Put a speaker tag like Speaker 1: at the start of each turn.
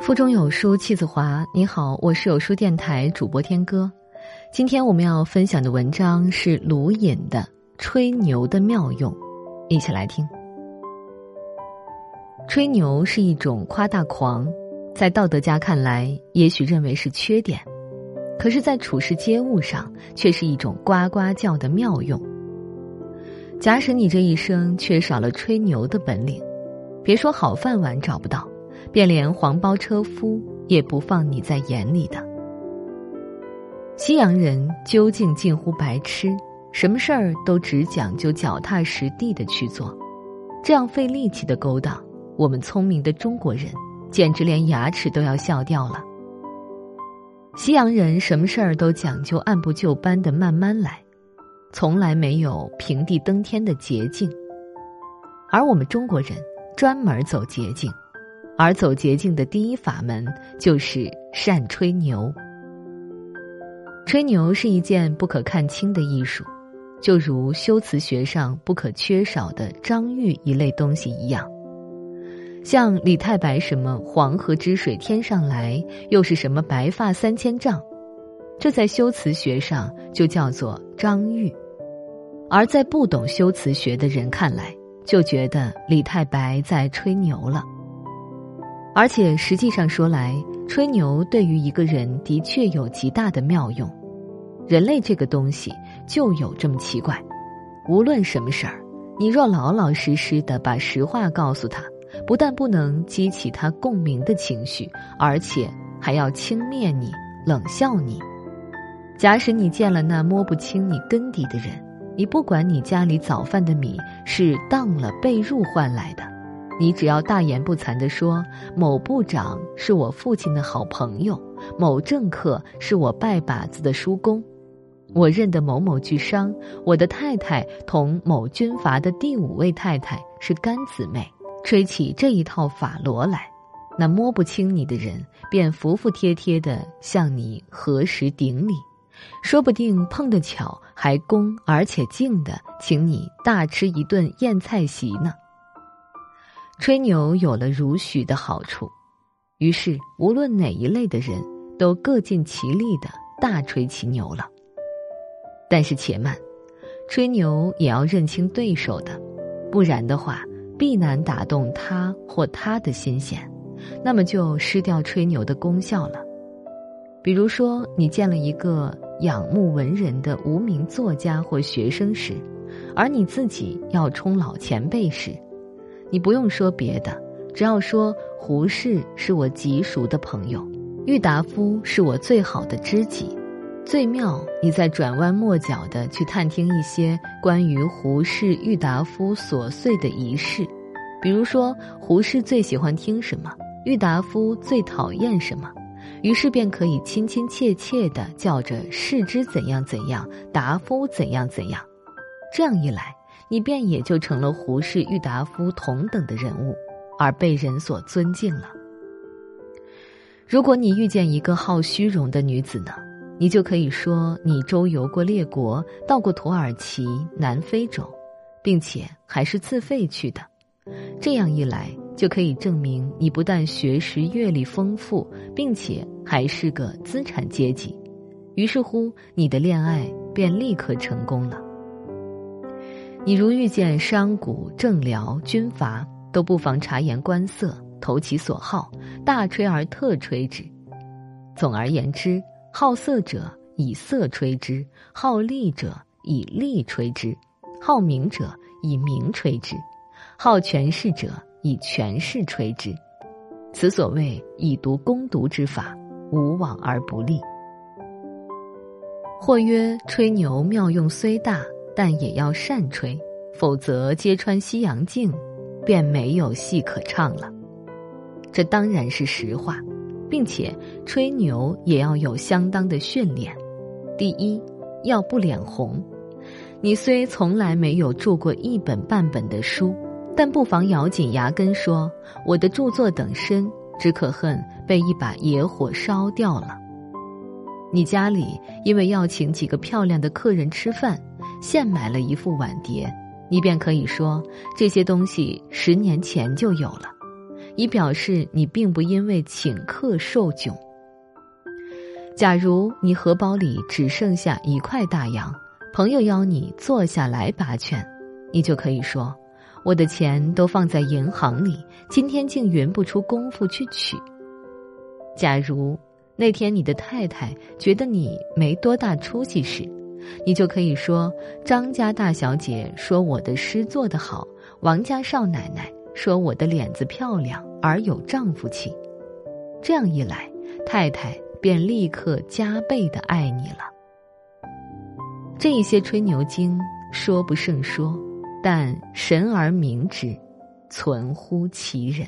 Speaker 1: 腹中有书气自华。你好，我是有书电台主播天歌。今天我们要分享的文章是卢隐的《吹牛的妙用》，一起来听。吹牛是一种夸大狂，在道德家看来，也许认为是缺点，可是，在处事接物上，却是一种呱呱叫的妙用。假使你这一生缺少了吹牛的本领，别说好饭碗找不到。便连黄包车夫也不放你在眼里的。西洋人究竟近乎白痴，什么事儿都只讲究脚踏实地的去做，这样费力气的勾当，我们聪明的中国人简直连牙齿都要笑掉了。西洋人什么事儿都讲究按部就班的慢慢来，从来没有平地登天的捷径，而我们中国人专门走捷径。而走捷径的第一法门就是善吹牛。吹牛是一件不可看轻的艺术，就如修辞学上不可缺少的章喻一类东西一样。像李太白什么“黄河之水天上来”，又是什么“白发三千丈”，这在修辞学上就叫做章喻；而在不懂修辞学的人看来，就觉得李太白在吹牛了。而且实际上说来，吹牛对于一个人的确有极大的妙用。人类这个东西就有这么奇怪，无论什么事儿，你若老老实实的把实话告诉他，不但不能激起他共鸣的情绪，而且还要轻蔑你、冷笑你。假使你见了那摸不清你根底的人，你不管你家里早饭的米是当了被褥换来的。你只要大言不惭地说某部长是我父亲的好朋友，某政客是我拜把子的叔公，我认得某某巨商，我的太太同某军阀的第五位太太是干姊妹，吹起这一套法罗来，那摸不清你的人便服服帖帖地向你何时顶礼，说不定碰得巧还恭而且敬的请你大吃一顿宴菜席呢。吹牛有了如许的好处，于是无论哪一类的人都各尽其力的大吹其牛了。但是且慢，吹牛也要认清对手的，不然的话必难打动他或他的心弦，那么就失掉吹牛的功效了。比如说，你见了一个仰慕文人的无名作家或学生时，而你自己要冲老前辈时。你不用说别的，只要说胡适是我极熟的朋友，郁达夫是我最好的知己。最妙，你在转弯抹角的去探听一些关于胡适、郁达夫琐碎的仪式，比如说胡适最喜欢听什么，郁达夫最讨厌什么，于是便可以亲亲切切的叫着世之怎样怎样，达夫怎样怎样。这样一来。你便也就成了胡适、郁达夫同等的人物，而被人所尊敬了。如果你遇见一个好虚荣的女子呢，你就可以说你周游过列国，到过土耳其、南非洲，并且还是自费去的。这样一来，就可以证明你不但学识阅历丰富，并且还是个资产阶级。于是乎，你的恋爱便立刻成功了。你如遇见商贾、政僚、军阀，都不妨察言观色，投其所好，大吹而特吹之。总而言之，好色者以色吹之，好利者以利吹之，好名者以名吹之，好权势者以权势吹之。此所谓以毒攻毒之法，无往而不利。或曰：吹牛妙用虽大。但也要善吹，否则揭穿西洋镜，便没有戏可唱了。这当然是实话，并且吹牛也要有相当的训练。第一，要不脸红。你虽从来没有著过一本半本的书，但不妨咬紧牙根说：“我的著作等身，只可恨被一把野火烧掉了。”你家里因为要请几个漂亮的客人吃饭。现买了一副碗碟，你便可以说这些东西十年前就有了，以表示你并不因为请客受窘。假如你荷包里只剩下一块大洋，朋友邀你坐下来把劝，你就可以说：“我的钱都放在银行里，今天竟匀不出功夫去取。”假如那天你的太太觉得你没多大出息时，你就可以说：“张家大小姐说我的诗做得好，王家少奶奶说我的脸子漂亮而有丈夫气。”这样一来，太太。便立刻加倍的爱你了。这些吹牛经说不胜说，但神而明之，存乎其人。